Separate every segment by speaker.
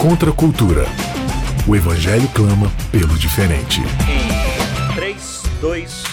Speaker 1: Contra a cultura. O evangelho clama pelo diferente.
Speaker 2: Em 3, 2,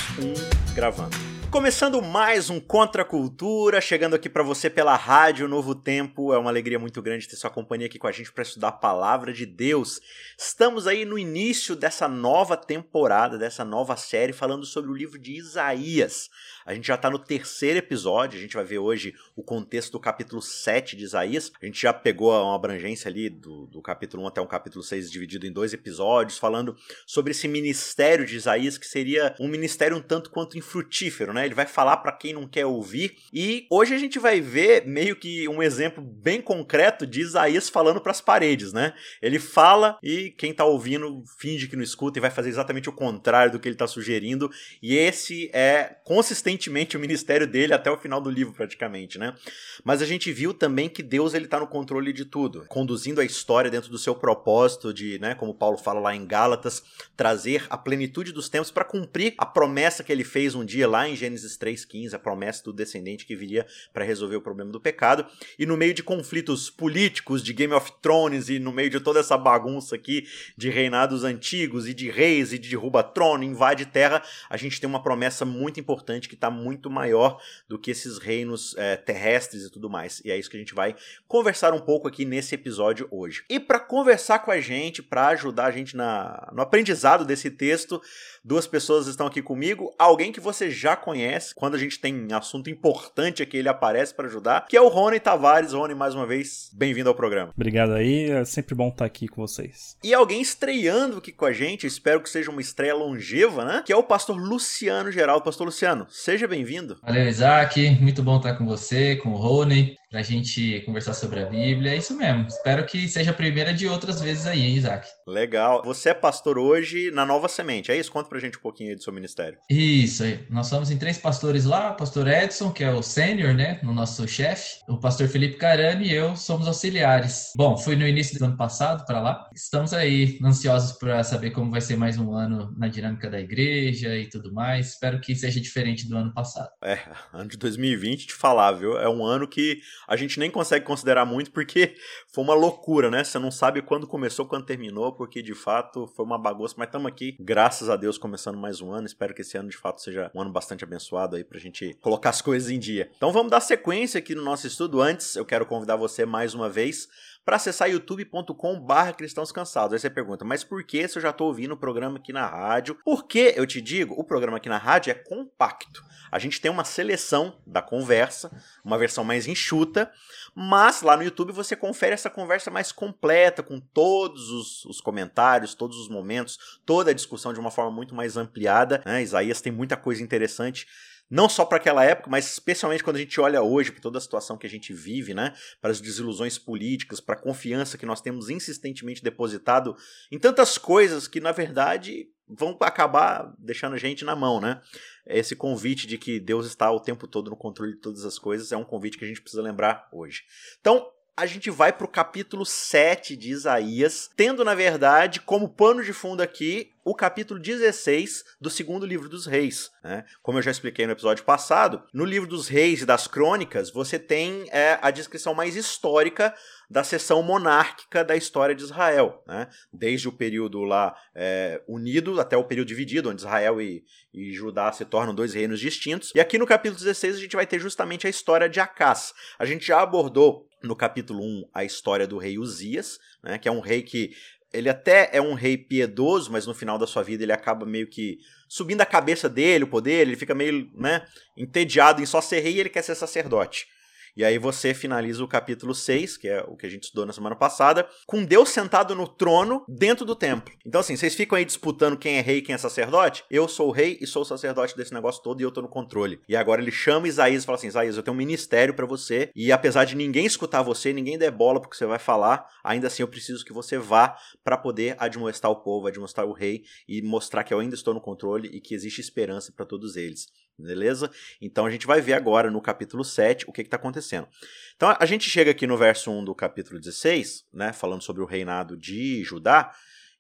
Speaker 2: 1, gravando. Começando mais um Contra a Cultura, chegando aqui para você pela Rádio Novo Tempo. É uma alegria muito grande ter sua companhia aqui com a gente para estudar a palavra de Deus. Estamos aí no início dessa nova temporada, dessa nova série, falando sobre o livro de Isaías. A gente já está no terceiro episódio, a gente vai ver hoje o contexto do capítulo 7 de Isaías. A gente já pegou uma abrangência ali do, do capítulo 1 até o capítulo 6, dividido em dois episódios, falando sobre esse ministério de Isaías, que seria um ministério um tanto quanto infrutífero, né? Ele vai falar para quem não quer ouvir. E hoje a gente vai ver meio que um exemplo bem concreto de Isaías falando para as paredes, né? Ele fala e quem tá ouvindo finge que não escuta e vai fazer exatamente o contrário do que ele tá sugerindo. E esse é consistente o ministério dele até o final do livro, praticamente, né? Mas a gente viu também que Deus ele tá no controle de tudo, conduzindo a história dentro do seu propósito de, né, como Paulo fala lá em Gálatas, trazer a plenitude dos tempos para cumprir a promessa que ele fez um dia lá em Gênesis 3:15, a promessa do descendente que viria para resolver o problema do pecado. E no meio de conflitos políticos de Game of Thrones e no meio de toda essa bagunça aqui de reinados antigos e de reis e de derruba trono, invade terra, a gente tem uma promessa muito importante que está muito maior do que esses reinos é, terrestres e tudo mais. E é isso que a gente vai conversar um pouco aqui nesse episódio hoje. E para conversar com a gente, para ajudar a gente na, no aprendizado desse texto, duas pessoas estão aqui comigo. Alguém que você já conhece, quando a gente tem assunto importante aqui, ele aparece para ajudar, que é o Rony Tavares. Rony, mais uma vez, bem-vindo ao programa.
Speaker 3: Obrigado aí, é sempre bom estar aqui com vocês.
Speaker 2: E alguém estreando aqui com a gente, espero que seja uma estreia longeva, né? Que é o pastor Luciano Geraldo. Pastor Luciano, seja Seja bem-vindo.
Speaker 4: Valeu, Isaac. Muito bom estar com você, com o Rony para a gente conversar sobre a Bíblia. É isso mesmo. Espero que seja a primeira de outras vezes aí, hein, Isaac?
Speaker 2: Legal. Você é pastor hoje na Nova Semente, é isso? Conta pra gente um pouquinho aí do seu ministério.
Speaker 4: Isso. Nós somos em três pastores lá. O pastor Edson, que é o sênior, né? O nosso chefe. O pastor Felipe Carani e eu somos auxiliares. Bom, fui no início do ano passado para lá. Estamos aí ansiosos para saber como vai ser mais um ano na dinâmica da igreja e tudo mais. Espero que seja diferente do ano passado.
Speaker 2: É, ano de 2020, te falar, viu? É um ano que a gente nem consegue considerar muito porque foi uma loucura, né? Você não sabe quando começou, quando terminou, porque de fato foi uma bagunça. Mas estamos aqui, graças a Deus, começando mais um ano. Espero que esse ano de fato seja um ano bastante abençoado aí pra gente colocar as coisas em dia. Então vamos dar sequência aqui no nosso estudo. Antes, eu quero convidar você mais uma vez para acessar youtube.com/barra cristãos cansados. Aí você pergunta, mas por que se eu já estou ouvindo o programa aqui na rádio? Porque eu te digo, o programa aqui na rádio é compacto. A gente tem uma seleção da conversa, uma versão mais enxuta, mas lá no YouTube você confere essa conversa mais completa, com todos os, os comentários, todos os momentos, toda a discussão de uma forma muito mais ampliada. Né? Isaías tem muita coisa interessante não só para aquela época, mas especialmente quando a gente olha hoje para toda a situação que a gente vive, né, para as desilusões políticas, para a confiança que nós temos insistentemente depositado em tantas coisas que na verdade vão acabar deixando a gente na mão, né? Esse convite de que Deus está o tempo todo no controle de todas as coisas é um convite que a gente precisa lembrar hoje. Então, a gente vai para o capítulo 7 de Isaías, tendo, na verdade, como pano de fundo aqui o capítulo 16 do segundo livro dos reis. Né? Como eu já expliquei no episódio passado, no livro dos reis e das crônicas, você tem é, a descrição mais histórica da seção monárquica da história de Israel, né? desde o período lá é, unido até o período dividido, onde Israel e, e Judá se tornam dois reinos distintos. E aqui no capítulo 16 a gente vai ter justamente a história de Acás. A gente já abordou no capítulo 1 a história do rei Uzias, né, que é um rei que ele até é um rei piedoso, mas no final da sua vida ele acaba meio que subindo a cabeça dele, o poder, ele fica meio, né, entediado em só ser rei e ele quer ser sacerdote. E aí você finaliza o capítulo 6, que é o que a gente estudou na semana passada, com Deus sentado no trono dentro do templo. Então, assim, vocês ficam aí disputando quem é rei e quem é sacerdote? Eu sou o rei e sou o sacerdote desse negócio todo e eu tô no controle. E agora ele chama Isaías e fala assim: Isaías, eu tenho um ministério para você, e apesar de ninguém escutar você, ninguém der bola porque você vai falar, ainda assim eu preciso que você vá para poder admoestar o povo, admoestar o rei e mostrar que eu ainda estou no controle e que existe esperança para todos eles. Beleza? Então a gente vai ver agora no capítulo 7 o que está acontecendo. Então a gente chega aqui no verso 1 do capítulo 16, né, falando sobre o reinado de Judá.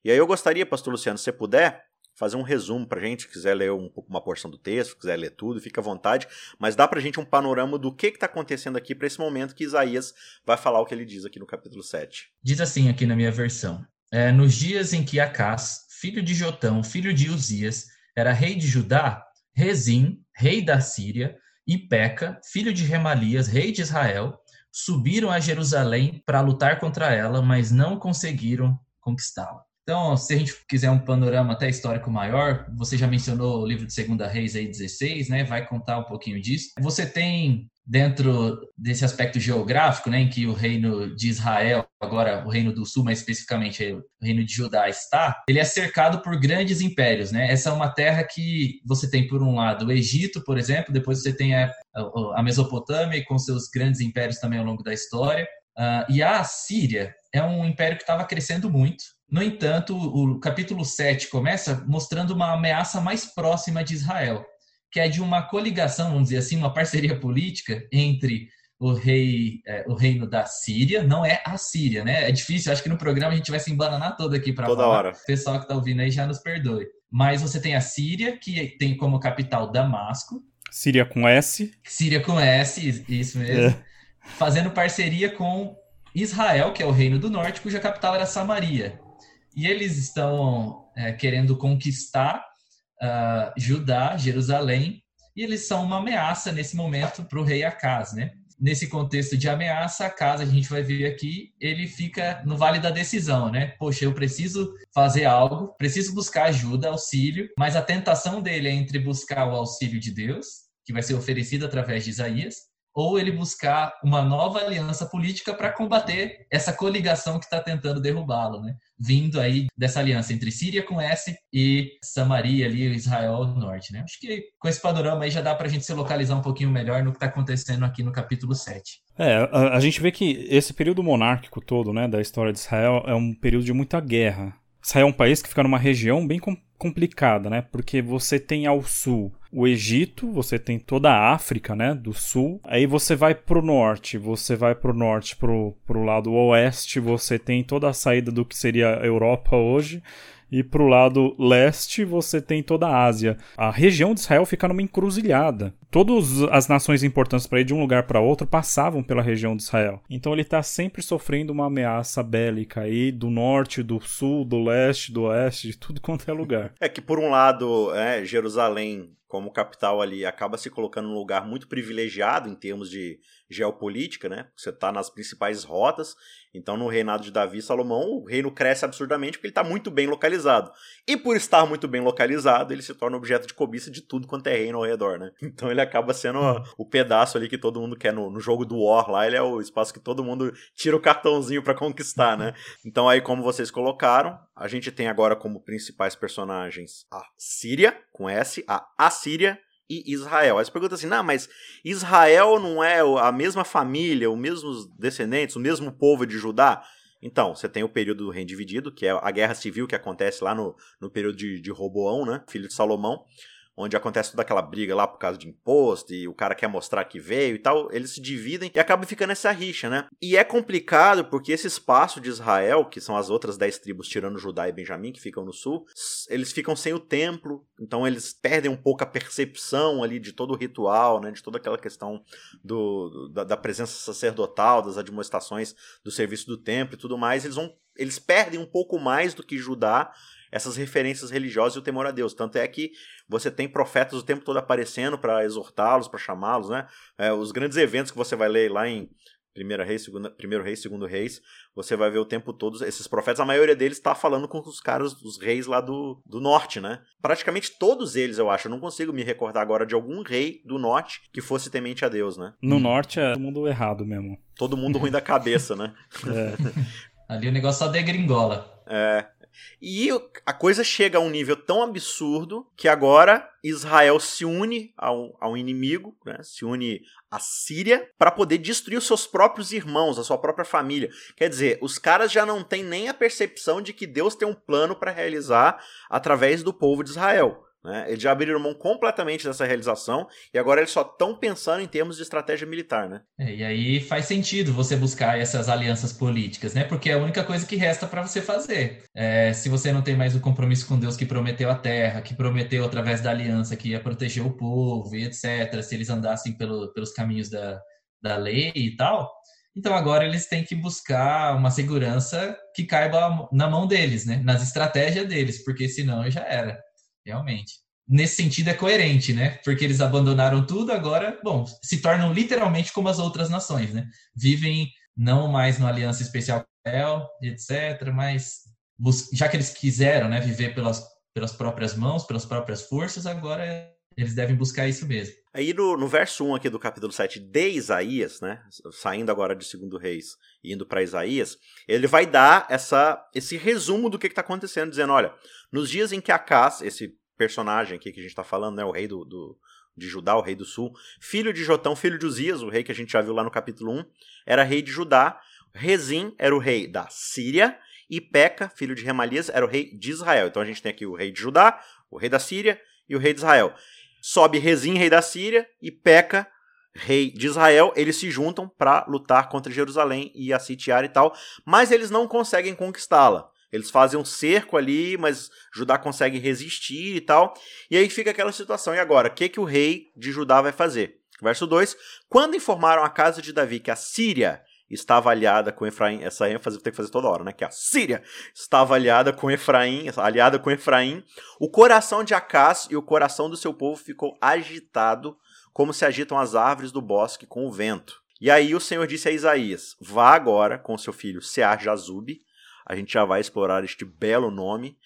Speaker 2: E aí eu gostaria, pastor Luciano, se você puder, fazer um resumo pra gente, se quiser ler um uma porção do texto, quiser ler tudo, fica à vontade, mas dá pra gente um panorama do que que tá acontecendo aqui para esse momento que Isaías vai falar o que ele diz aqui no capítulo 7.
Speaker 4: Diz assim aqui na minha versão: é, Nos dias em que Acás, filho de Jotão, filho de Uzias, era rei de Judá, Rezim, rei da Síria, e Peca, filho de Remalias, rei de Israel, subiram a Jerusalém para lutar contra ela, mas não conseguiram conquistá-la. Então, se a gente quiser um panorama até histórico maior, você já mencionou o livro de Segunda Reis aí 16, né? Vai contar um pouquinho disso. Você tem dentro desse aspecto geográfico, né, em que o reino de Israel, agora o reino do sul, mais especificamente o reino de Judá está, ele é cercado por grandes impérios, né? Essa é uma terra que você tem por um lado o Egito, por exemplo, depois você tem a, a Mesopotâmia com seus grandes impérios também ao longo da história, uh, e a Síria é um império que estava crescendo muito, no entanto, o capítulo 7 começa mostrando uma ameaça mais próxima de Israel, que é de uma coligação, vamos dizer assim, uma parceria política entre o rei, é, o reino da Síria, não é a Síria, né? É difícil, acho que no programa a gente vai se embananar todo aqui para
Speaker 2: Toda
Speaker 4: falar.
Speaker 2: hora.
Speaker 4: O pessoal que está ouvindo aí já nos perdoe. Mas você tem a Síria, que tem como capital Damasco.
Speaker 3: Síria com S.
Speaker 4: Síria com S, isso mesmo. É. Fazendo parceria com Israel, que é o reino do norte, cuja capital era Samaria e eles estão é, querendo conquistar uh, Judá, Jerusalém, e eles são uma ameaça nesse momento para o rei Acaz, né? Nesse contexto de ameaça, Acaz, a gente vai ver aqui, ele fica no vale da decisão, né? Poxa, eu preciso fazer algo, preciso buscar ajuda, auxílio, mas a tentação dele é entre buscar o auxílio de Deus, que vai ser oferecido através de Isaías, ou ele buscar uma nova aliança política para combater essa coligação que está tentando derrubá-lo, né? Vindo aí dessa aliança entre Síria com S e Samaria ali, Israel Norte, né? Acho que com esse panorama aí já dá para a gente se localizar um pouquinho melhor no que está acontecendo aqui no capítulo 7.
Speaker 3: É, a, a gente vê que esse período monárquico todo, né, da história de Israel é um período de muita guerra. Israel é um país que fica numa região bem complicada, né? Porque você tem ao sul o Egito, você tem toda a África, né, do sul. Aí você vai pro norte, você vai pro norte, pro, pro lado oeste, você tem toda a saída do que seria a Europa hoje. E pro lado leste você tem toda a Ásia. A região de Israel fica numa encruzilhada. Todas as nações importantes para ir de um lugar para outro passavam pela região de Israel. Então ele está sempre sofrendo uma ameaça bélica aí do norte, do sul, do leste, do oeste, de tudo quanto é lugar.
Speaker 2: É que por um lado, é, Jerusalém como capital ali acaba se colocando num lugar muito privilegiado em termos de geopolítica, né? Você está nas principais rotas. Então, no reinado de Davi e Salomão, o reino cresce absurdamente porque ele está muito bem localizado. E por estar muito bem localizado, ele se torna objeto de cobiça de tudo quanto é reino ao redor, né? Então ele acaba sendo o pedaço ali que todo mundo quer no, no jogo do War lá, ele é o espaço que todo mundo tira o cartãozinho para conquistar, né? Então aí, como vocês colocaram, a gente tem agora como principais personagens a Síria, com S, a Assíria e Israel. Aí você pergunta assim, não, mas Israel não é a mesma família, os mesmos descendentes, o mesmo povo de Judá? Então, você tem o período do reino dividido, que é a guerra civil que acontece lá no, no período de, de Roboão, né, filho de Salomão onde acontece toda aquela briga lá por causa de imposto e o cara quer mostrar que veio e tal, eles se dividem e acaba ficando essa rixa, né? E é complicado porque esse espaço de Israel, que são as outras dez tribos tirando Judá e Benjamim, que ficam no sul, eles ficam sem o templo, então eles perdem um pouco a percepção ali de todo o ritual, né? De toda aquela questão do, da, da presença sacerdotal, das admoestações do serviço do templo e tudo mais, eles vão eles perdem um pouco mais do que Judá essas referências religiosas e o temor a Deus. Tanto é que você tem profetas o tempo todo aparecendo para exortá-los, para chamá-los, né? É, os grandes eventos que você vai ler lá em Primeira Reis, segunda, Primeiro Reis, Segundo Reis, você vai ver o tempo todo esses profetas, a maioria deles está falando com os caras, os reis lá do, do norte, né? Praticamente todos eles, eu acho. Eu não consigo me recordar agora de algum rei do norte que fosse temente a Deus, né?
Speaker 3: No norte é todo mundo errado mesmo.
Speaker 2: Todo mundo ruim da cabeça, né?
Speaker 4: É. Ali o negócio só degringola.
Speaker 2: É, e a coisa chega a um nível tão absurdo que agora Israel se une ao, ao inimigo, né? se une à Síria, para poder destruir os seus próprios irmãos, a sua própria família. Quer dizer, os caras já não têm nem a percepção de que Deus tem um plano para realizar através do povo de Israel. Né? Eles já abriram mão completamente dessa realização e agora eles só estão pensando em termos de estratégia militar, né?
Speaker 4: É, e aí faz sentido você buscar essas alianças políticas, né? Porque é a única coisa que resta para você fazer. É, se você não tem mais o compromisso com Deus que prometeu a terra, que prometeu através da aliança que ia proteger o povo e etc., se eles andassem pelo, pelos caminhos da, da lei e tal, então agora eles têm que buscar uma segurança que caiba na mão deles, né? Nas estratégias deles, porque senão já era realmente. Nesse sentido é coerente, né? Porque eles abandonaram tudo, agora, bom, se tornam literalmente como as outras nações, né? Vivem não mais numa aliança especial com Israel, etc., mas já que eles quiseram, né, viver pelas, pelas próprias mãos, pelas próprias forças, agora eles devem buscar isso mesmo.
Speaker 2: Aí no, no verso 1 aqui do capítulo 7 de Isaías, né, saindo agora de segundo reis e indo para Isaías, ele vai dar essa, esse resumo do que está acontecendo, dizendo, olha, nos dias em que Acás, esse personagem aqui que a gente está falando, né, o rei do, do, de Judá, o rei do sul, filho de Jotão, filho de Uzias, o rei que a gente já viu lá no capítulo 1, era rei de Judá, Rezim era o rei da Síria, e Peca, filho de Remalias, era o rei de Israel. Então a gente tem aqui o rei de Judá, o rei da Síria e o rei de Israel sobe Rezim, rei da Síria, e Peca, rei de Israel, eles se juntam para lutar contra Jerusalém e a sitiar e tal, mas eles não conseguem conquistá-la. Eles fazem um cerco ali, mas Judá consegue resistir e tal. E aí fica aquela situação. E agora, o que, que o rei de Judá vai fazer? Verso 2: Quando informaram a casa de Davi que a Síria estava aliada com Efraim, essa ênfase tem que fazer toda hora, né? Que a Síria estava aliada com Efraim, aliada com Efraim. O coração de Acás e o coração do seu povo ficou agitado, como se agitam as árvores do bosque com o vento. E aí o Senhor disse a Isaías: Vá agora com seu filho Sear Jazube. A gente já vai explorar este belo nome.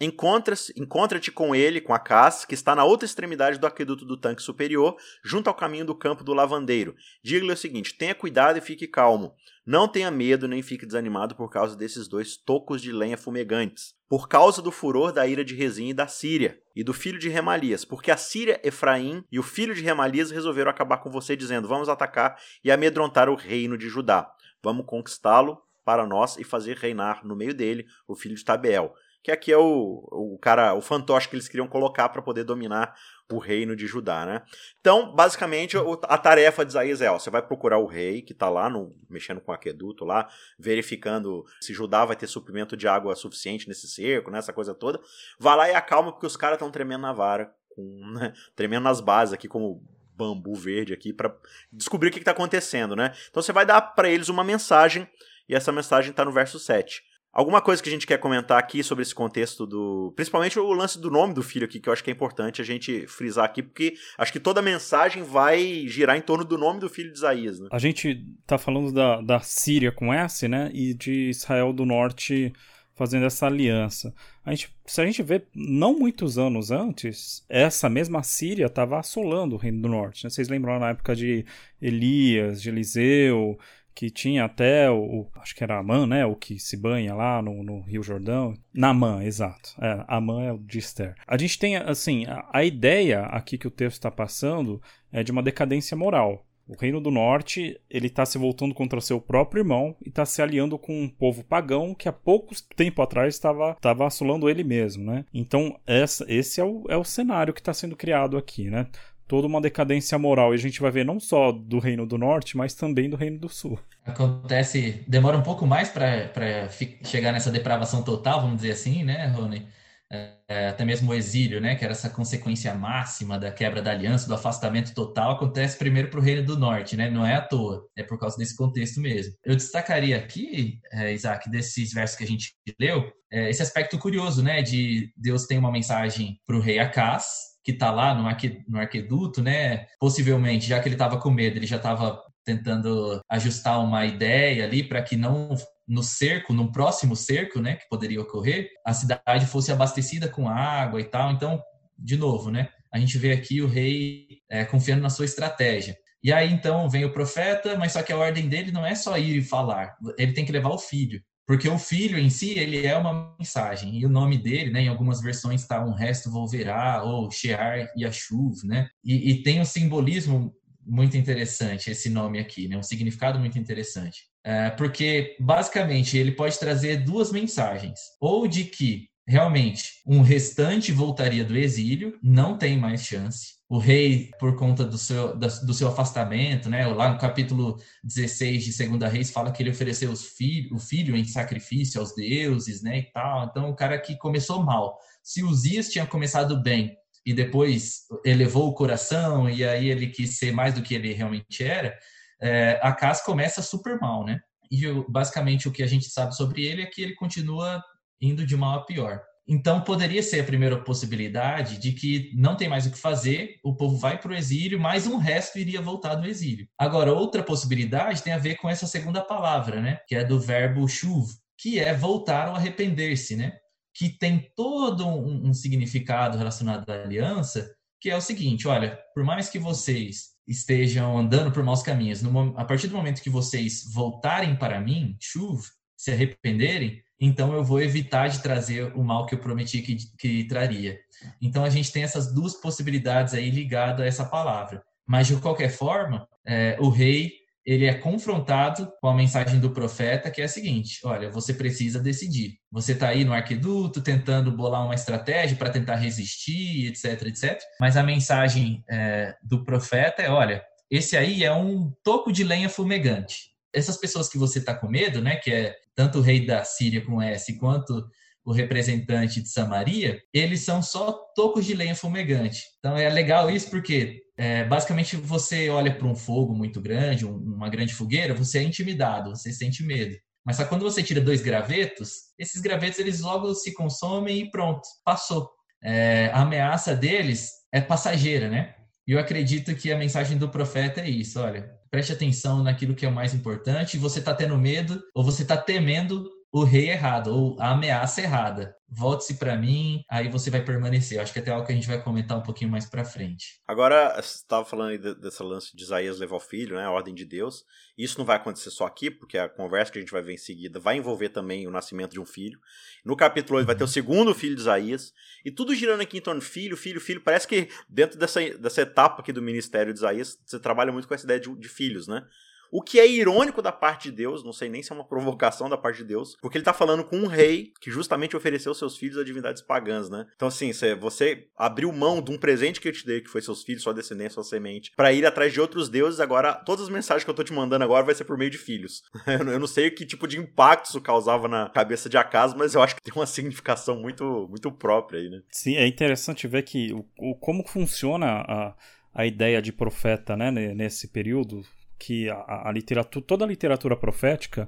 Speaker 2: Encontra-te com ele, com a Acás, que está na outra extremidade do aqueduto do tanque superior, junto ao caminho do campo do lavandeiro. Diga-lhe o seguinte: tenha cuidado e fique calmo. Não tenha medo nem fique desanimado por causa desses dois tocos de lenha fumegantes. Por causa do furor da ira de Rezim e da Síria, e do filho de Remalias, porque a Síria, Efraim e o filho de Remalias resolveram acabar com você, dizendo: Vamos atacar e amedrontar o reino de Judá. Vamos conquistá-lo para nós e fazer reinar no meio dele o filho de Tabeel que aqui é o, o cara, o fantoche que eles queriam colocar para poder dominar o reino de Judá, né? Então, basicamente, a tarefa de Isaías é, ó, você vai procurar o rei que está lá, no, mexendo com o aqueduto lá, verificando se Judá vai ter suprimento de água suficiente nesse cerco, nessa né, coisa toda. Vai lá e acalma, porque os caras estão tremendo na vara, com, né, tremendo nas bases aqui, como bambu verde aqui, para descobrir o que está acontecendo, né? Então você vai dar para eles uma mensagem, e essa mensagem está no verso 7. Alguma coisa que a gente quer comentar aqui sobre esse contexto do. Principalmente o lance do nome do filho aqui, que eu acho que é importante a gente frisar aqui, porque acho que toda a mensagem vai girar em torno do nome do filho de Isaías, né?
Speaker 3: A gente tá falando da, da Síria com S, né? E de Israel do Norte fazendo essa aliança. A gente, se a gente vê, não muitos anos antes, essa mesma Síria estava assolando o Reino do Norte. Né? Vocês lembram na época de Elias, de Eliseu que tinha até o, acho que era Amã, né, o que se banha lá no, no Rio Jordão. Namã, exato. É, Amã é o de Esther. A gente tem, assim, a, a ideia aqui que o texto está passando é de uma decadência moral. O Reino do Norte ele está se voltando contra seu próprio irmão e está se aliando com um povo pagão que há pouco tempo atrás estava estava assolando ele mesmo, né? Então essa, esse é o, é o cenário que está sendo criado aqui, né? Toda uma decadência moral. E a gente vai ver não só do Reino do Norte, mas também do Reino do Sul.
Speaker 4: Acontece, demora um pouco mais para chegar nessa depravação total, vamos dizer assim, né, Rony? É, é, até mesmo o exílio, né, que era essa consequência máxima da quebra da aliança, do afastamento total, acontece primeiro para o Reino do Norte, né? Não é à toa, é por causa desse contexto mesmo. Eu destacaria aqui, é, Isaac, desses versos que a gente leu, é, esse aspecto curioso, né, de Deus tem uma mensagem para o rei Acás, que está lá no, arque, no arqueduto, né? Possivelmente, já que ele estava com medo, ele já estava tentando ajustar uma ideia ali para que não no cerco, no próximo cerco, né, que poderia ocorrer, a cidade fosse abastecida com água e tal. Então, de novo, né, a gente vê aqui o rei é, confiando na sua estratégia. E aí então vem o profeta, mas só que a ordem dele não é só ir e falar, ele tem que levar o filho. Porque o filho em si, ele é uma mensagem. E o nome dele, né, em algumas versões está um resto volverá, ou Shear Yashuv, né? E, e, tem um simbolismo muito interessante, esse nome aqui, né? Um significado muito interessante. É, porque, basicamente, ele pode trazer duas mensagens. Ou de que realmente, um restante voltaria do exílio, não tem mais chance. O rei, por conta do seu, do seu afastamento, né? lá no capítulo 16 de Segunda Reis, fala que ele ofereceu os filho, o filho em sacrifício aos deuses, né? E tal. Então, o cara que começou mal. Se Uzias tinha começado bem e depois elevou o coração e aí ele quis ser mais do que ele realmente era, é, a casa começa super mal, né? E basicamente o que a gente sabe sobre ele é que ele continua indo de mal a pior. Então, poderia ser a primeira possibilidade de que não tem mais o que fazer, o povo vai para o exílio, mas um resto iria voltar do exílio. Agora, outra possibilidade tem a ver com essa segunda palavra, né? Que é do verbo chuv, que é voltar ou arrepender-se, né? Que tem todo um, um significado relacionado à aliança, que é o seguinte: olha, por mais que vocês estejam andando por maus caminhos, no, a partir do momento que vocês voltarem para mim, chuv, se arrependerem, então eu vou evitar de trazer o mal que eu prometi que, que traria. Então a gente tem essas duas possibilidades aí ligadas a essa palavra. Mas de qualquer forma, é, o rei ele é confrontado com a mensagem do profeta, que é a seguinte: olha, você precisa decidir. Você está aí no arqueduto tentando bolar uma estratégia para tentar resistir, etc, etc. Mas a mensagem é, do profeta é: olha, esse aí é um toco de lenha fumegante essas pessoas que você está com medo, né, que é tanto o rei da Síria com S quanto o representante de Samaria, eles são só tocos de lenha fumegante. Então é legal isso porque é, basicamente você olha para um fogo muito grande, um, uma grande fogueira, você é intimidado, você sente medo. Mas só quando você tira dois gravetos, esses gravetos eles logo se consomem e pronto, passou. É, a ameaça deles é passageira, né? E eu acredito que a mensagem do profeta é isso: olha, preste atenção naquilo que é o mais importante. Você está tendo medo ou você está temendo o rei errado ou a ameaça errada. Volte-se para mim, aí você vai permanecer. Eu acho que é até algo que a gente vai comentar um pouquinho mais para frente.
Speaker 2: Agora, você estava falando aí desse lance de Isaías levar o filho, né, a ordem de Deus. Isso não vai acontecer só aqui, porque a conversa que a gente vai ver em seguida vai envolver também o nascimento de um filho. No capítulo 8 vai ter o segundo filho de Isaías. E tudo girando aqui em torno de filho, filho, filho. Parece que dentro dessa, dessa etapa aqui do ministério de Isaías, você trabalha muito com essa ideia de, de filhos, né? O que é irônico da parte de Deus, não sei nem se é uma provocação da parte de Deus, porque ele tá falando com um rei que justamente ofereceu seus filhos a divindades pagãs, né? Então, assim, você abriu mão de um presente que eu te dei, que foi seus filhos, sua descendência, sua semente, para ir atrás de outros deuses, agora todas as mensagens que eu tô te mandando agora vai ser por meio de filhos. eu não sei que tipo de impacto isso causava na cabeça de Acaso, mas eu acho que tem uma significação muito, muito própria aí, né?
Speaker 3: Sim, é interessante ver que o, o como funciona a, a ideia de profeta, né, nesse período, que a, a literatura, toda a literatura profética,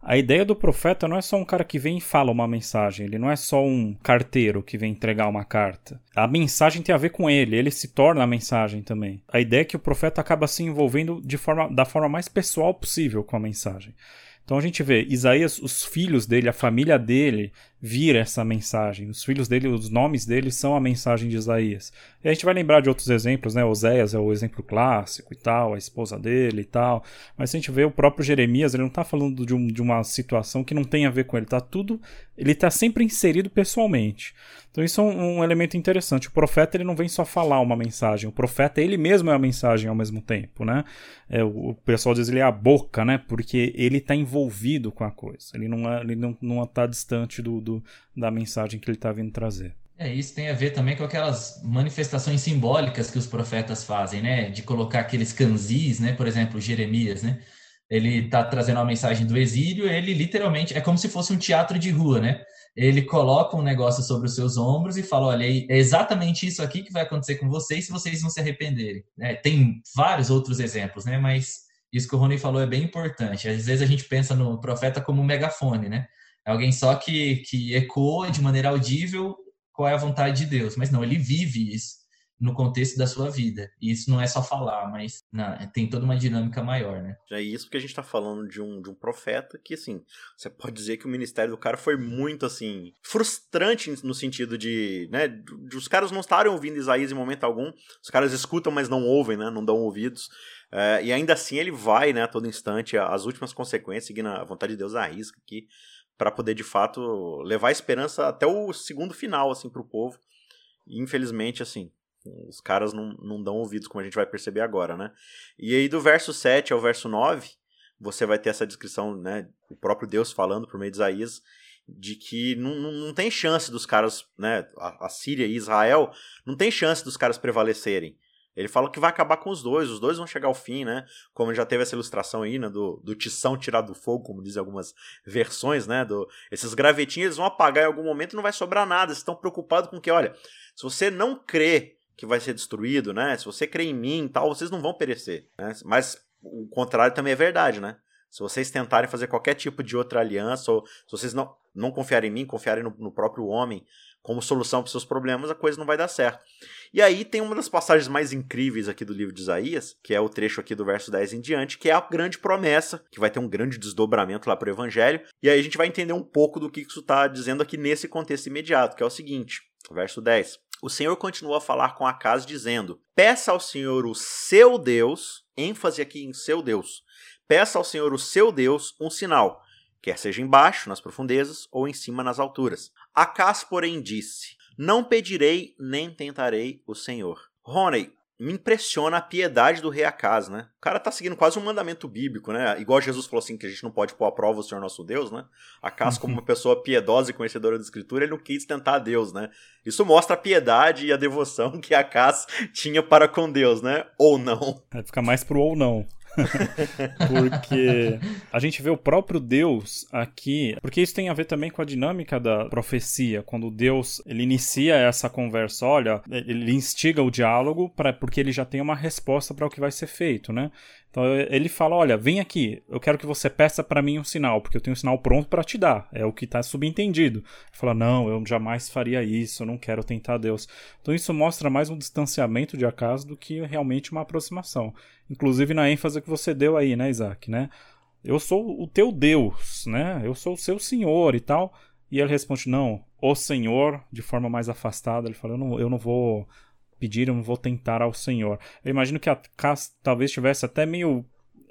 Speaker 3: a ideia do profeta não é só um cara que vem e fala uma mensagem, ele não é só um carteiro que vem entregar uma carta. A mensagem tem a ver com ele, ele se torna a mensagem também. A ideia é que o profeta acaba se envolvendo de forma, da forma mais pessoal possível com a mensagem. Então a gente vê Isaías, os filhos dele, a família dele, vir essa mensagem. Os filhos dele, os nomes dele são a mensagem de Isaías. E a gente vai lembrar de outros exemplos, né? Oséias é o exemplo clássico e tal, a esposa dele e tal. Mas se a gente vê o próprio Jeremias, ele não está falando de, um, de, uma situação que não tem a ver com ele. Tá tudo. Ele está sempre inserido pessoalmente. Então isso é um, um, elemento interessante. O profeta ele não vem só falar uma mensagem. O profeta ele mesmo é a mensagem ao mesmo tempo, né? É, o, o pessoal diz ele é a boca, né? Porque ele está envolvido com a coisa. Ele não é, ele não, não está distante do do, da mensagem que ele está vindo trazer.
Speaker 4: É, isso tem a ver também com aquelas manifestações simbólicas que os profetas fazem, né? De colocar aqueles canzis, né? Por exemplo, Jeremias, né? Ele está trazendo uma mensagem do exílio, ele literalmente é como se fosse um teatro de rua, né? Ele coloca um negócio sobre os seus ombros e fala: olha, é exatamente isso aqui que vai acontecer com vocês se vocês não se arrependerem. É, tem vários outros exemplos, né? Mas isso que o Rony falou é bem importante. Às vezes a gente pensa no profeta como um megafone, né? É alguém só que, que ecoa de maneira audível qual é a vontade de Deus. Mas não, ele vive isso no contexto da sua vida. E isso não é só falar, mas não, tem toda uma dinâmica maior, né?
Speaker 2: É isso porque a gente está falando de um, de um profeta que, assim, você pode dizer que o ministério do cara foi muito, assim, frustrante no sentido de, né, de os caras não estarem ouvindo Isaías em momento algum, os caras escutam, mas não ouvem, né, não dão ouvidos. É, e ainda assim ele vai, né, a todo instante, as últimas consequências, seguindo a vontade de Deus à risca aqui para poder de fato levar esperança até o segundo final assim para o povo. E, infelizmente, assim, os caras não, não dão ouvidos, como a gente vai perceber agora, né? E aí do verso 7 ao verso 9, você vai ter essa descrição, né, o próprio Deus falando por meio de Isaías, de que não, não, não tem chance dos caras, né, a, a Síria e Israel, não tem chance dos caras prevalecerem. Ele fala que vai acabar com os dois, os dois vão chegar ao fim, né? Como já teve essa ilustração aí, né? Do, do tição tirado do fogo, como dizem algumas versões, né? Do, esses gravetinhos eles vão apagar em algum momento e não vai sobrar nada. Vocês estão preocupados com que, olha, se você não crê que vai ser destruído, né? Se você crê em mim e tal, vocês não vão perecer. Né? Mas o contrário também é verdade, né? Se vocês tentarem fazer qualquer tipo de outra aliança, ou se vocês não, não confiarem em mim, confiarem no, no próprio homem como solução para seus problemas, a coisa não vai dar certo. E aí tem uma das passagens mais incríveis aqui do livro de Isaías, que é o trecho aqui do verso 10 em diante, que é a grande promessa, que vai ter um grande desdobramento lá para o evangelho. E aí a gente vai entender um pouco do que isso está dizendo aqui nesse contexto imediato, que é o seguinte, verso 10. O Senhor continua a falar com Acas, dizendo: Peça ao Senhor o seu Deus, ênfase aqui em seu Deus, peça ao Senhor o seu Deus um sinal, quer seja embaixo, nas profundezas, ou em cima, nas alturas. Acas, porém, disse: Não pedirei nem tentarei o Senhor. Rony, me impressiona a piedade do rei Acas, né? O cara tá seguindo quase um mandamento bíblico, né? Igual Jesus falou assim que a gente não pode pôr à prova o Senhor nosso Deus, né? Acas, como uma pessoa piedosa e conhecedora da escritura, ele não quis tentar Deus, né? Isso mostra a piedade e a devoção que Acas tinha para com Deus, né? Ou não.
Speaker 3: É, fica mais pro ou não. porque a gente vê o próprio Deus aqui, porque isso tem a ver também com a dinâmica da profecia, quando Deus ele inicia essa conversa, olha, ele instiga o diálogo para porque ele já tem uma resposta para o que vai ser feito, né? Então ele fala: Olha, vem aqui, eu quero que você peça para mim um sinal, porque eu tenho um sinal pronto para te dar. É o que está subentendido. Fala: Não, eu jamais faria isso, eu não quero tentar Deus. Então isso mostra mais um distanciamento de acaso do que realmente uma aproximação. Inclusive na ênfase que você deu aí, né, Isaac? Né? Eu sou o teu Deus, né? Eu sou o seu Senhor e tal. E ele responde: Não, o Senhor, de forma mais afastada. Ele fala: Eu não, eu não vou pedir, eu não vou tentar ao Senhor. Eu imagino que a Cass talvez estivesse até meio,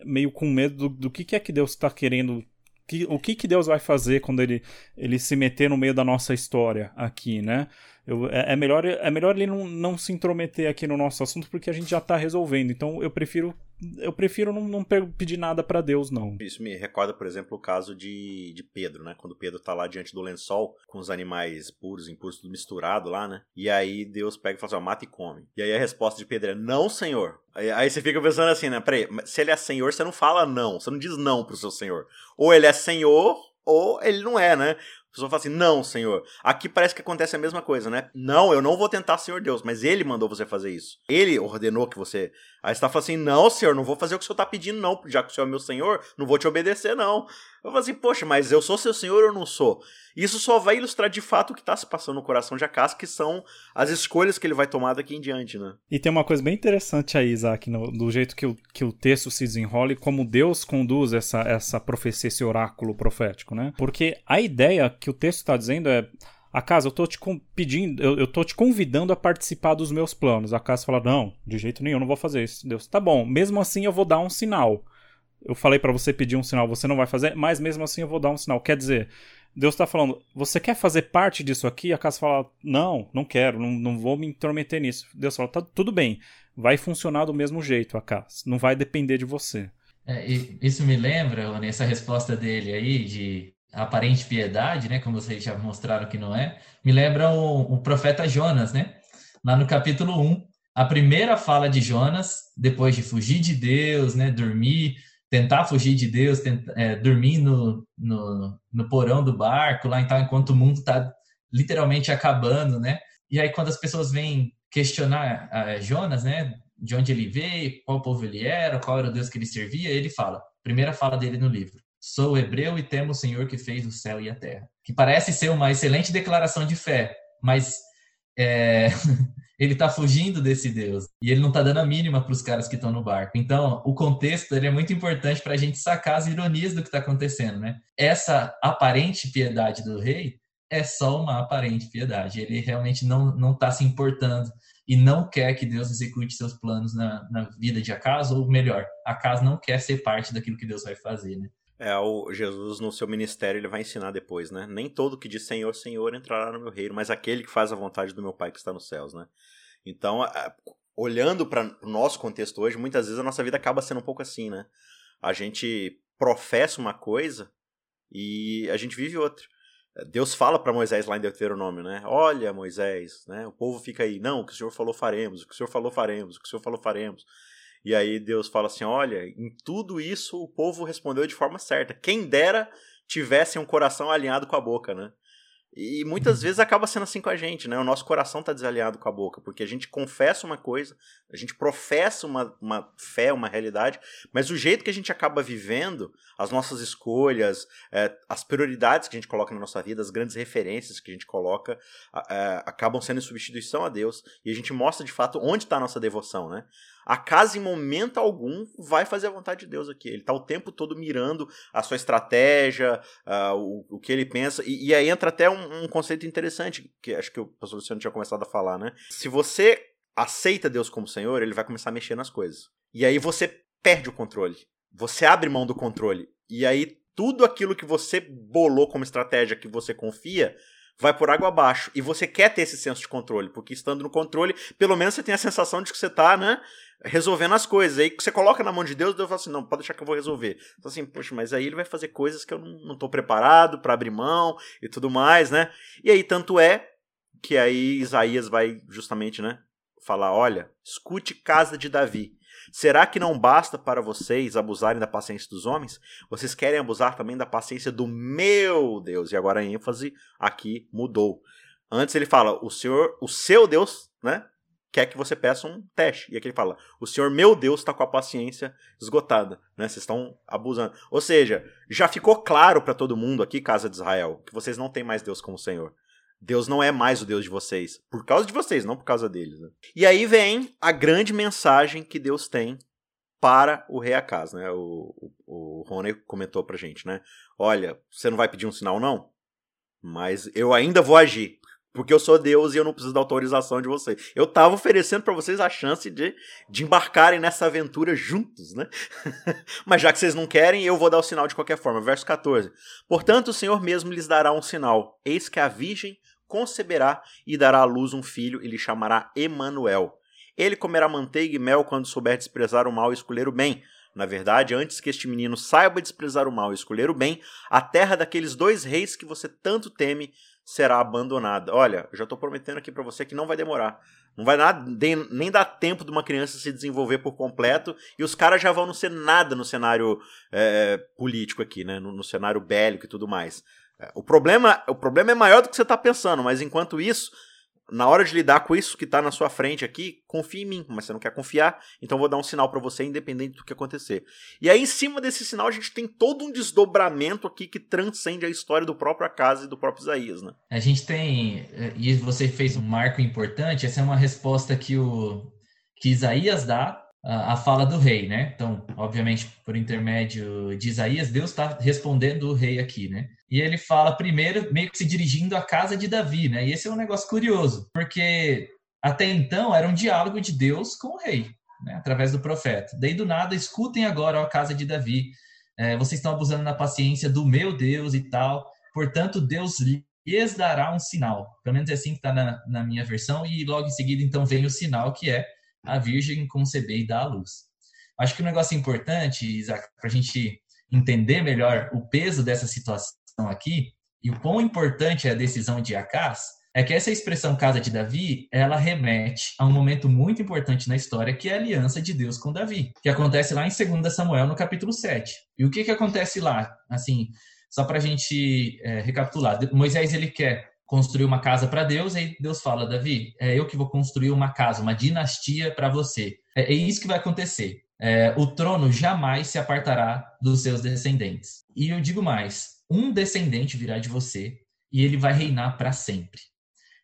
Speaker 3: meio com medo do, do que, que é que Deus está querendo. Que, o que, que Deus vai fazer quando ele, ele se meter no meio da nossa história aqui, né? Eu, é, é, melhor, é melhor ele não, não se intrometer aqui no nosso assunto porque a gente já está resolvendo. Então eu prefiro eu prefiro não, não pedir nada para Deus, não.
Speaker 2: Isso me recorda, por exemplo, o caso de, de Pedro, né? Quando Pedro tá lá diante do lençol, com os animais puros, impuros, tudo misturado lá, né? E aí Deus pega e fala assim, ó, mata e come. E aí a resposta de Pedro é, não, Senhor. Aí você fica pensando assim, né? Peraí, se ele é Senhor, você não fala não, você não diz não pro seu Senhor. Ou ele é Senhor, ou ele não é, né? Pessoa fala assim: não, Senhor. Aqui parece que acontece a mesma coisa, né? Não, eu não vou tentar, Senhor Deus, mas Ele mandou você fazer isso. Ele ordenou que você. Aí você tá falando assim: não, Senhor, não vou fazer o que o Senhor tá pedindo, não. Já que o Senhor é meu Senhor, não vou te obedecer, não. Eu falo assim: poxa, mas eu sou seu Senhor ou não sou? Isso só vai ilustrar de fato o que está se passando no coração de Acas, que são as escolhas que ele vai tomar daqui em diante, né?
Speaker 3: E tem uma coisa bem interessante aí, Isaac, no, do jeito que o, que o texto se desenrola e como Deus conduz essa, essa profecia, esse oráculo profético, né? Porque a ideia que o texto está dizendo é. A casa, eu tô te pedindo, eu, eu tô te convidando a participar dos meus planos. A casa fala: Não, de jeito nenhum, não vou fazer isso. Deus, tá bom, mesmo assim eu vou dar um sinal. Eu falei para você pedir um sinal, você não vai fazer, mas mesmo assim eu vou dar um sinal. Quer dizer, Deus está falando, você quer fazer parte disso aqui? A casa fala, não, não quero, não, não vou me intrometer nisso. Deus fala, tá, tudo bem, vai funcionar do mesmo jeito a casa, não vai depender de você.
Speaker 4: É, isso me lembra, nessa resposta dele aí, de aparente piedade, né, como vocês já mostraram que não é, me lembra o, o profeta Jonas, né? Lá no capítulo 1, a primeira fala de Jonas, depois de fugir de Deus, né, dormir, tentar fugir de Deus, tentar, é, dormir no, no, no, porão do barco, lá então, enquanto o mundo está literalmente acabando, né? E aí quando as pessoas vêm questionar Jonas, né, de onde ele veio, qual povo ele era, qual era o Deus que ele servia, ele fala, primeira fala dele no livro, sou hebreu e temo o Senhor que fez o céu e a terra. Que parece ser uma excelente declaração de fé, mas é, ele está fugindo desse Deus e ele não está dando a mínima para os caras que estão no barco. Então, o contexto é muito importante para a gente sacar as ironias do que está acontecendo, né? Essa aparente piedade do rei é só uma aparente piedade. Ele realmente não não está se importando e não quer que Deus execute seus planos na, na vida de Acaso, ou melhor, Acaso não quer ser parte daquilo que Deus vai fazer, né?
Speaker 2: É, o Jesus no seu ministério ele vai ensinar depois, né? Nem todo que diz Senhor, Senhor entrará no meu reino, mas aquele que faz a vontade do meu Pai que está nos céus, né? Então, olhando para o nosso contexto hoje, muitas vezes a nossa vida acaba sendo um pouco assim, né? A gente professa uma coisa e a gente vive outra. Deus fala para Moisés lá em Deuteronômio, né? Olha, Moisés, né? O povo fica aí, não, o que o Senhor falou faremos, o que o Senhor falou faremos, o que o Senhor falou faremos. E aí Deus fala assim: olha, em tudo isso o povo respondeu de forma certa. Quem dera tivesse um coração alinhado com a boca, né? E muitas vezes acaba sendo assim com a gente, né? O nosso coração está desalinhado com a boca, porque a gente confessa uma coisa, a gente professa uma, uma fé, uma realidade, mas o jeito que a gente acaba vivendo, as nossas escolhas, é, as prioridades que a gente coloca na nossa vida, as grandes referências que a gente coloca, é, acabam sendo em substituição a Deus. E a gente mostra de fato onde está a nossa devoção, né? A casa, em momento algum, vai fazer a vontade de Deus aqui. Ele está o tempo todo mirando a sua estratégia, uh, o, o que ele pensa. E, e aí entra até um, um, conceito interessante, que acho que o pastor Luciano tinha começado a falar, né? Se você aceita Deus como Senhor, ele vai começar a mexer nas coisas. E aí você perde o controle. Você abre mão do controle. E aí tudo aquilo que você bolou como estratégia que você confia vai por água abaixo. E você quer ter esse senso de controle, porque estando no controle, pelo menos você tem a sensação de que você está, né, resolvendo as coisas. Aí você coloca na mão de Deus, Deus fala assim: não, pode deixar que eu vou resolver. Então, assim, poxa, mas aí ele vai fazer coisas que eu não, estou preparado para abrir mão e tudo mais, né? E aí, tanto é que aí Isaías vai justamente, né, falar: olha, escute casa de Davi. Será que não basta para vocês abusarem da paciência dos homens? Vocês querem abusar também da paciência do meu Deus. E agora a ênfase aqui mudou. Antes ele fala: o Senhor, o seu Deus, né? quer que você peça um teste. E aqui ele fala: O Senhor, meu Deus, está com a paciência esgotada. Né? Vocês estão abusando. Ou seja, já ficou claro para todo mundo aqui, casa de Israel, que vocês não têm mais Deus como Senhor. Deus não é mais o Deus de vocês. Por causa de vocês, não por causa deles. Né? E aí vem a grande mensagem que Deus tem para o rei Acas, né? O, o, o Rony comentou pra gente, né? Olha, você não vai pedir um sinal, não? Mas eu ainda vou agir. Porque eu sou Deus e eu não preciso da autorização de vocês. Eu tava oferecendo para vocês a chance de, de embarcarem nessa aventura juntos, né? Mas já que vocês não querem, eu vou dar o sinal de qualquer forma. Verso 14. Portanto, o Senhor mesmo lhes dará um sinal. Eis que a virgem conceberá e dará à luz um filho e lhe chamará Emanuel. Ele comerá manteiga e mel quando souber desprezar o mal e escolher o bem. Na verdade, antes que este menino saiba desprezar o mal e escolher o bem, a terra daqueles dois reis que você tanto teme será abandonada. Olha, eu já estou prometendo aqui para você que não vai demorar. Não vai nada, nem dar tempo de uma criança se desenvolver por completo e os caras já vão não ser nada no cenário é, político aqui, né? No, no, cenário bélico e tudo mais. É, o problema, o problema é maior do que você está pensando, mas enquanto isso, na hora de lidar com isso que está na sua frente aqui, confie em mim, mas você não quer confiar, então vou dar um sinal para você, independente do que acontecer. E aí, em cima desse sinal, a gente tem todo um desdobramento aqui que transcende a história do próprio Acasa e do próprio Isaías, né?
Speaker 4: A gente tem, eh, e você fez um marco importante, essa é uma resposta que o que Isaías dá a, fala do rei, né? Então, obviamente, por intermédio de Isaías, Deus está respondendo o rei aqui, né? E ele fala primeiro, meio que se dirigindo à casa de Davi, né? E esse é um negócio curioso, porque até então era um diálogo de Deus com o rei, né? através do profeta. Daí do nada, escutem agora a casa de Davi. É, vocês estão abusando da paciência do meu Deus e tal. Portanto, Deus lhes dará um sinal. Pelo menos é assim que está na, na minha versão. E logo em seguida, então, vem o sinal que é a Virgem conceber e dar à luz. Acho que um negócio importante, Isaac, para a gente entender melhor o peso dessa situação aqui e o quão importante é a decisão de Acas, é que essa expressão casa de Davi, ela remete a um momento muito importante na história, que é a aliança de Deus com Davi, que acontece lá em 2 Samuel, no capítulo 7. E o que, que acontece lá? Assim, só para a gente é, recapitular. Moisés, ele quer construir uma casa para Deus, e Deus fala, Davi, é eu que vou construir uma casa, uma dinastia para você. É, é, isso que vai acontecer. É, o trono jamais se apartará dos seus descendentes. E eu digo mais, um descendente virá de você e ele vai reinar para sempre.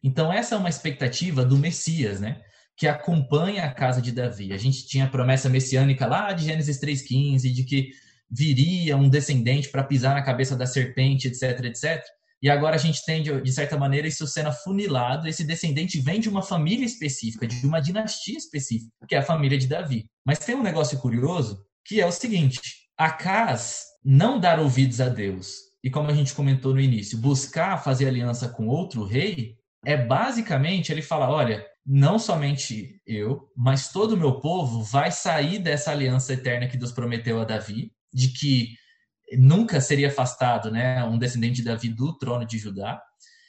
Speaker 4: Então essa é uma expectativa do Messias, né? Que acompanha a casa de Davi. A gente tinha a promessa messiânica lá de Gênesis 3:15 de que viria um descendente para pisar na cabeça da serpente, etc, etc. E agora a gente tem, de, certa maneira, isso sendo afunilado. Esse descendente vem de uma família específica, de uma dinastia específica, que é a família de Davi. Mas tem um negócio curioso, que é o seguinte: Acas não dar ouvidos a Deus, e como a gente comentou no início, buscar fazer aliança com outro rei, é basicamente ele falar: olha, não somente eu, mas todo o meu povo vai sair dessa aliança eterna que Deus prometeu a Davi, de que nunca seria afastado, né, um descendente de Davi do trono de Judá.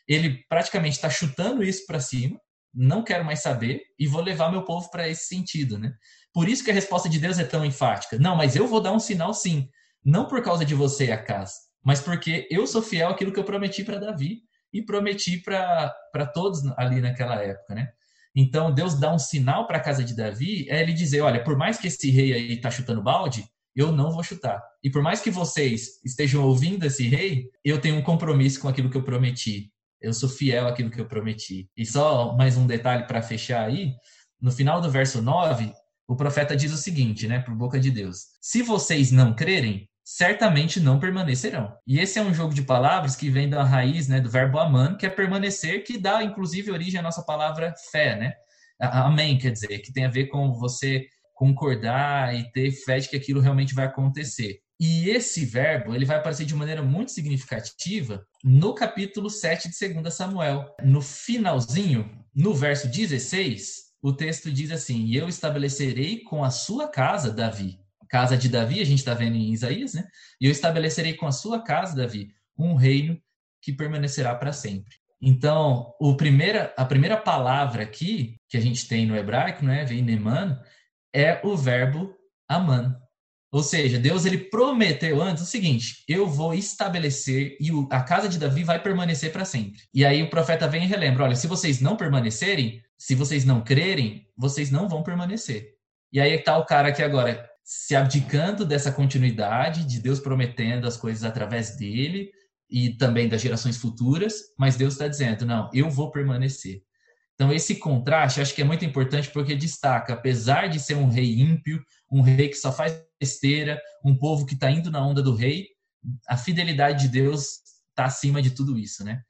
Speaker 4: Ele praticamente está chutando isso para cima, não quero mais saber e vou levar meu povo para esse sentido, né? Por isso que a resposta de Deus é tão enfática. Não, mas eu vou dar um sinal sim, não por causa de você, Acas, mas porque eu sou fiel àquilo que eu prometi para Davi e prometi para todos ali naquela época, né? Então Deus dá um sinal para a casa de Davi, é ele dizer, olha, por mais que esse rei aí está chutando balde, eu não vou chutar. E por mais que vocês estejam ouvindo esse rei, eu tenho um compromisso com aquilo que eu prometi. Eu sou fiel àquilo que eu prometi. E só mais um detalhe para fechar aí, no final do verso 9, o profeta diz o seguinte, né, por boca de Deus: Se vocês não crerem, certamente não permanecerão. E esse é um jogo de palavras que vem da raiz, né, do verbo aman, que é permanecer, que dá inclusive origem à nossa palavra fé, né? Amém, quer dizer, que tem a ver com você concordar e ter fé de que aquilo realmente vai acontecer. E esse verbo, ele vai aparecer de maneira muito significativa no capítulo 7 de 2 Samuel. No finalzinho, no verso 16, o texto diz assim: "E eu estabelecerei com a sua casa, Davi, casa de Davi, a gente está vendo em Isaías, né? E eu estabelecerei com a sua casa, Davi, um reino que permanecerá para sempre." Então, primeira, a primeira palavra aqui que a gente tem no hebraico, né, vem Neman, é o verbo aman. Ou seja, Deus ele prometeu antes o seguinte: eu vou estabelecer e a casa de Davi vai permanecer para sempre. E aí o profeta vem e relembra: olha, se vocês não permanecerem, se vocês não crerem, vocês não vão permanecer. E aí está o cara aqui agora se abdicando dessa continuidade de Deus prometendo as coisas através dele e também das gerações futuras, mas Deus está dizendo: não, eu vou permanecer. Então, esse contraste acho que é muito importante porque destaca, apesar de ser um rei ímpio, um rei que só faz besteira, um povo que está indo na onda do rei, a fidelidade de Deus está acima de tudo isso, né?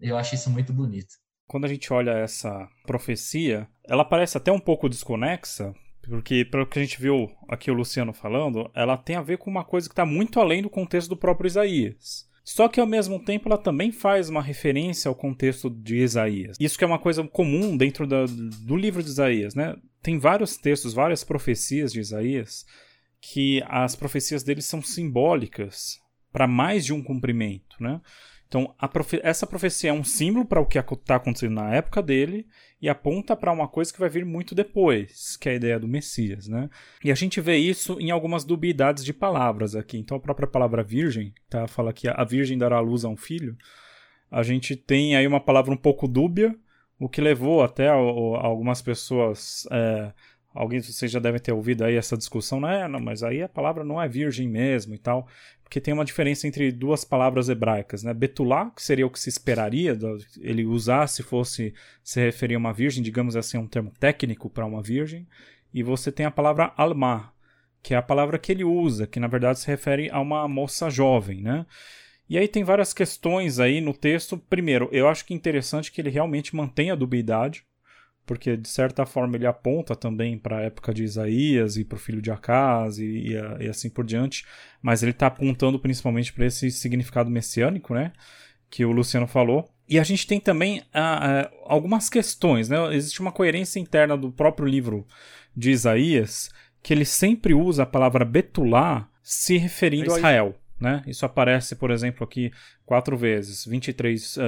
Speaker 4: Eu acho isso muito bonito.
Speaker 3: Quando a gente olha essa profecia, ela parece até um pouco desconexa, porque, pelo que a gente viu aqui o Luciano falando, ela tem a ver com uma coisa que está muito além do contexto do próprio Isaías. Só que ao mesmo tempo ela também faz uma referência ao contexto de Isaías. Isso que é uma coisa comum dentro da, do livro de Isaías, né? Tem vários textos, várias profecias de Isaías que as profecias deles são simbólicas para mais de um cumprimento, né? Então, profe essa profecia é um símbolo para o que está acontecendo na época dele e aponta para uma coisa que vai vir muito depois, que é a ideia do Messias, né? E a gente vê isso em algumas dubiedades de palavras aqui. Então, a própria palavra virgem, tá? Fala que a virgem dará luz a um filho. A gente tem aí uma palavra um pouco dúbia, o que levou até algumas pessoas é, Alguém de vocês já devem ter ouvido aí essa discussão, né? Não, mas aí a palavra não é virgem mesmo e tal, porque tem uma diferença entre duas palavras hebraicas, né? Betulá, que seria o que se esperaria ele usar se fosse se referir a uma virgem, digamos assim, um termo técnico para uma virgem, e você tem a palavra alma, que é a palavra que ele usa, que na verdade se refere a uma moça jovem, né? E aí tem várias questões aí no texto. Primeiro, eu acho que é interessante que ele realmente mantenha a dubiedade, porque de certa forma ele aponta também para a época de Isaías e para o filho de Acaz e, e, e, assim por diante, mas ele está apontando principalmente para esse significado messiânico, né, que o Luciano falou. E a gente tem também algumas questões, né? Existe uma coerência interna do próprio livro de Isaías que ele sempre usa a palavra Betulá se referindo a Israel. Né? Isso aparece, por exemplo, aqui quatro vezes: 23, uh,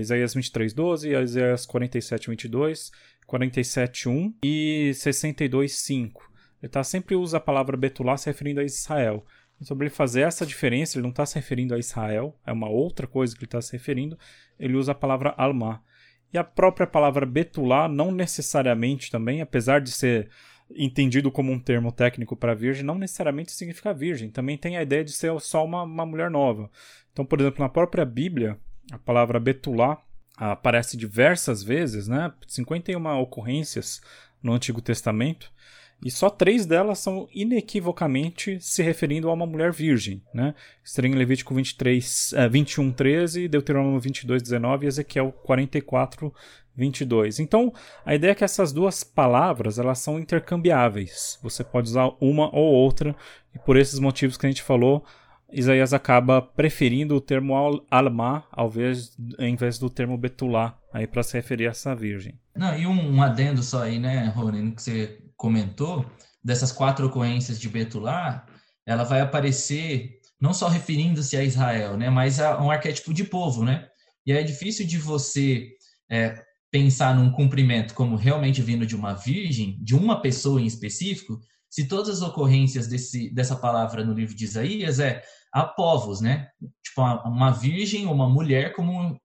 Speaker 3: Isaías 23, 12, Isaías 47, 22, 47, 1 e 62, 5. Ele tá, sempre usa a palavra Betulá se referindo a Israel. E sobre ele fazer essa diferença, ele não está se referindo a Israel, é uma outra coisa que ele está se referindo, ele usa a palavra Alma. E a própria palavra Betulá não necessariamente também, apesar de ser entendido como um termo técnico para virgem, não necessariamente significa virgem. Também tem a ideia de ser só uma, uma mulher nova. Então, por exemplo, na própria Bíblia, a palavra betulá aparece diversas vezes, né? 51 ocorrências no Antigo Testamento. E só três delas são inequivocamente se referindo a uma mulher virgem. Né? Estranho em Levítico 23, uh, 21, 13, Deuteronômio 22, 19 e Ezequiel 44, 22. Então, a ideia é que essas duas palavras elas são intercambiáveis. Você pode usar uma ou outra, e por esses motivos que a gente falou, Isaías acaba preferindo o termo alma ao invés, em vez do termo betulá aí para se referir a essa virgem.
Speaker 4: Não, e um, um adendo só aí, né, Rony, que você comentou, dessas quatro ocorrências de betulá, ela vai aparecer não só referindo-se a Israel, né, mas a um arquétipo de povo, né? E é difícil de você é, pensar num cumprimento como realmente vindo de uma virgem, de uma pessoa em específico, se todas as ocorrências desse, dessa palavra no livro de Isaías é a povos, né? Tipo, uma virgem ou uma mulher como um,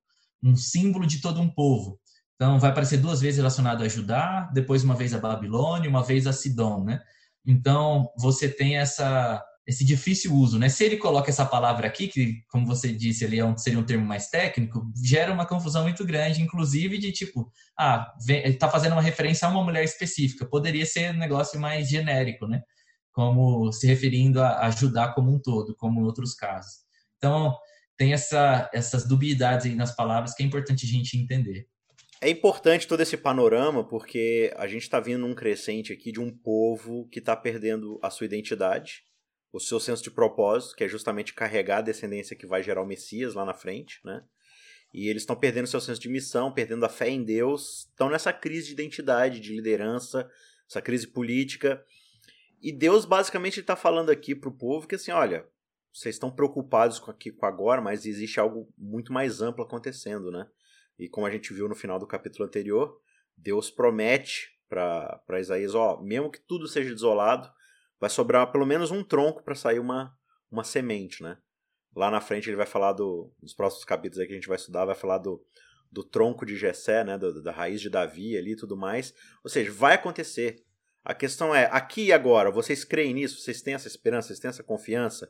Speaker 4: um símbolo de todo um povo. Então, vai aparecer duas vezes relacionado a Judá, depois uma vez a Babilônia, uma vez a Sidom, né? Então, você tem essa esse difícil uso, né? Se ele coloca essa palavra aqui, que, como você disse, ali é um, seria um termo mais técnico, gera uma confusão muito grande, inclusive de tipo, ah, vem, tá fazendo uma referência a uma mulher específica, poderia ser um negócio mais genérico, né? Como se referindo a, a Judá como um todo, como em outros casos. Então, tem essa, essas dubiedades aí nas palavras que é importante a gente entender.
Speaker 2: É importante todo esse panorama porque a gente está vindo num crescente aqui de um povo que está perdendo a sua identidade, o seu senso de propósito, que é justamente carregar a descendência que vai gerar o Messias lá na frente, né? E eles estão perdendo seu senso de missão, perdendo a fé em Deus, estão nessa crise de identidade, de liderança, essa crise política. E Deus basicamente está falando aqui para o povo que assim, olha, vocês estão preocupados com aqui com agora, mas existe algo muito mais amplo acontecendo, né? E como a gente viu no final do capítulo anterior, Deus promete para Isaías, ó, mesmo que tudo seja desolado, vai sobrar pelo menos um tronco para sair uma, uma semente, né? Lá na frente ele vai falar do. Nos próximos capítulos que a gente vai estudar, vai falar do, do tronco de Jessé, né? Do, da raiz de Davi ali e tudo mais. Ou seja, vai acontecer. A questão é, aqui e agora, vocês creem nisso? Vocês têm essa esperança? Vocês têm essa confiança?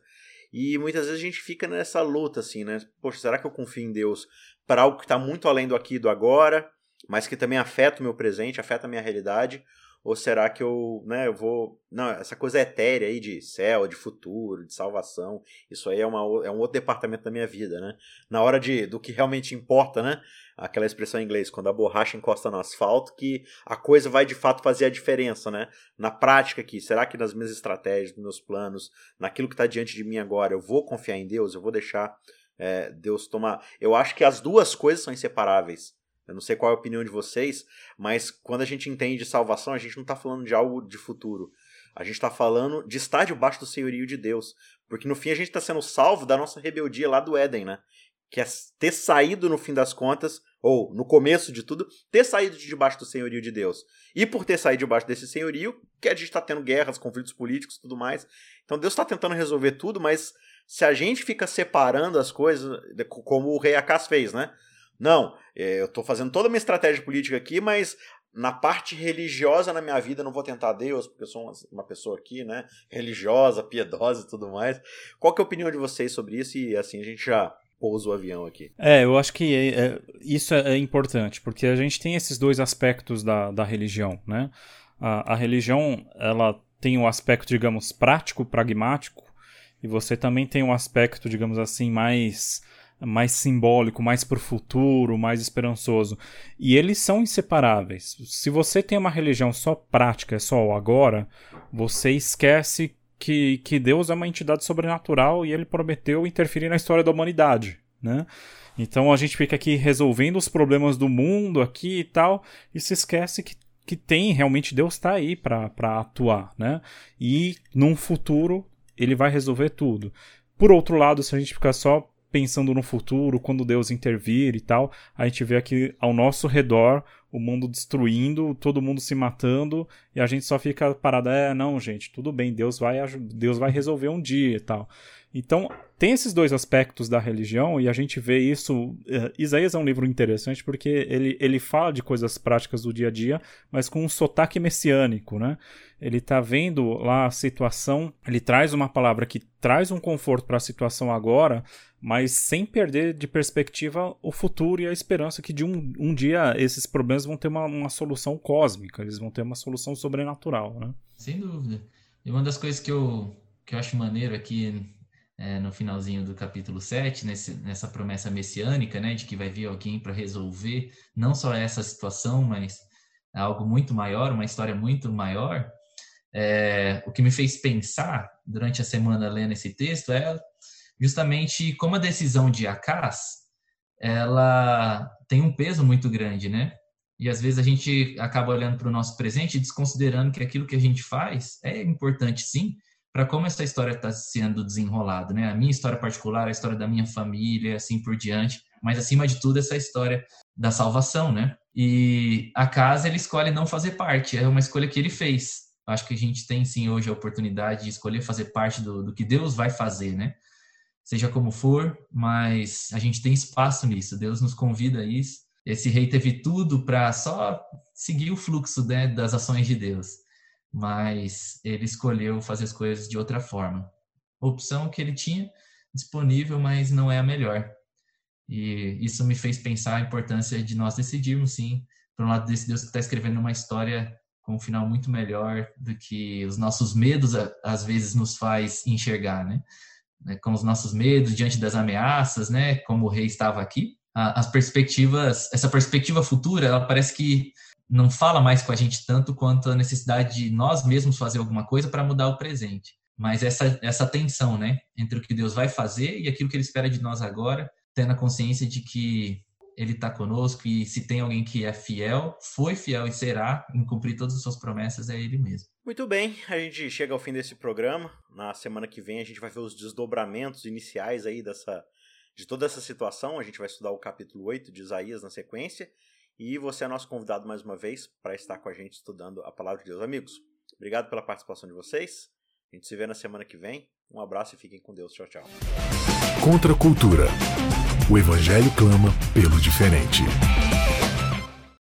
Speaker 2: E muitas vezes a gente fica nessa luta, assim, né? Poxa, será que eu confio em Deus para algo que está muito além do aqui e do agora, mas que também afeta o meu presente, afeta a minha realidade? Ou será que eu, né, eu vou. Não, essa coisa etérea aí de céu, de futuro, de salvação, isso aí é, uma, é um outro departamento da minha vida, né? Na hora de, do que realmente importa, né? Aquela expressão em inglês, quando a borracha encosta no asfalto, que a coisa vai de fato fazer a diferença, né? Na prática aqui, será que nas minhas estratégias, nos meus planos, naquilo que está diante de mim agora, eu vou confiar em Deus? Eu vou deixar é, Deus tomar. Eu acho que as duas coisas são inseparáveis. Eu não sei qual é a opinião de vocês, mas quando a gente entende salvação, a gente não está falando de algo de futuro. A gente está falando de estar debaixo do senhorio de Deus. Porque no fim a gente está sendo salvo da nossa rebeldia lá do Éden, né? Que é ter saído no fim das contas, ou no começo de tudo, ter saído de debaixo do senhorio de Deus. E por ter saído debaixo desse senhorio, que a gente está tendo guerras, conflitos políticos tudo mais. Então Deus está tentando resolver tudo, mas se a gente fica separando as coisas, como o rei Acas fez, né? Não, é, eu estou fazendo toda a minha estratégia política aqui, mas na parte religiosa na minha vida, não vou tentar Deus, porque eu sou uma, pessoa aqui, né, religiosa, piedosa e tudo mais. Qual que é a opinião de vocês sobre isso? E assim, a gente já pousa o avião aqui.
Speaker 3: É, eu acho que é, é, isso é, é, importante, porque a gente tem esses dois aspectos da, da religião, né? A, a religião, ela tem o um aspecto, digamos, prático, pragmático, e você também tem um aspecto, digamos assim, mais mais simbólico, mais para o futuro, mais esperançoso. E eles são inseparáveis. Se você tem uma religião só prática, é só o agora, você esquece que, que Deus é uma entidade sobrenatural e ele prometeu interferir na história da humanidade, né? Então a gente fica aqui resolvendo os problemas do mundo aqui e tal, e se esquece que, que tem realmente Deus está aí para atuar, né? E num futuro ele vai resolver tudo. Por outro lado, se a gente ficar só pensando no futuro, quando Deus intervir e tal, a gente vê aqui ao nosso redor o mundo destruindo, todo mundo se matando, e a gente só fica parado, é, não, gente, tudo bem, Deus vai, Deus vai resolver um dia e tal. Então, tem esses dois aspectos da religião e a gente vê isso. Uh, Isaías é um livro interessante porque ele, ele fala de coisas práticas do dia a dia, mas com um sotaque messiânico, né? Ele está vendo lá a situação, ele traz uma palavra que traz um conforto para a situação agora, mas sem perder de perspectiva o futuro e a esperança que de um, um dia esses problemas vão ter uma, uma solução cósmica, eles vão ter uma solução sobrenatural, né?
Speaker 4: Sem dúvida. E uma das coisas que eu, que eu acho maneiro aqui no finalzinho do capítulo 7, nesse, nessa promessa messiânica, né, de que vai vir alguém para resolver não só essa situação, mas algo muito maior, uma história muito maior. É, o que me fez pensar durante a semana lendo esse texto é justamente como a decisão de Acas ela tem um peso muito grande, né? E às vezes a gente acaba olhando para o nosso presente e desconsiderando que aquilo que a gente faz é importante sim, para como essa história está sendo desenrolada, né? A minha história particular, a história da minha família, assim por diante, mas acima de tudo essa história da salvação, né? E a casa ele escolhe não fazer parte, é uma escolha que ele fez. Acho que a gente tem sim hoje a oportunidade de escolher fazer parte do, do que Deus vai fazer, né? Seja como for, mas a gente tem espaço nisso. Deus nos convida a isso. Esse rei teve tudo para só seguir o fluxo né, das ações de Deus, mas ele escolheu fazer as coisas de outra forma. Opção que ele tinha disponível, mas não é a melhor. E isso me fez pensar a importância de nós decidirmos, sim, por um lado desse Deus que está escrevendo uma história com um final muito melhor do que os nossos medos às vezes nos faz enxergar, né? né? Com os nossos medos diante das ameaças, né? Como o rei estava aqui, as perspectivas, essa perspectiva futura, ela parece que não fala mais com a gente tanto quanto a necessidade de nós mesmos fazer alguma coisa para mudar o presente. Mas essa essa tensão, né, entre o que Deus vai fazer e aquilo que ele espera de nós agora, tendo a consciência de que ele está conosco e se tem alguém que é fiel, foi fiel e será em cumprir todas as suas promessas, é ele mesmo.
Speaker 2: Muito bem, a gente chega ao fim desse programa. Na semana que vem a gente vai ver os desdobramentos iniciais aí dessa de toda essa situação. A gente vai estudar o capítulo 8 de Isaías na sequência. E você é nosso convidado mais uma vez para estar com a gente estudando a palavra de Deus. Amigos, obrigado pela participação de vocês. A gente se vê na semana que vem. Um abraço e fiquem com Deus. Tchau, tchau.
Speaker 1: Contra a cultura. O Evangelho clama pelo diferente.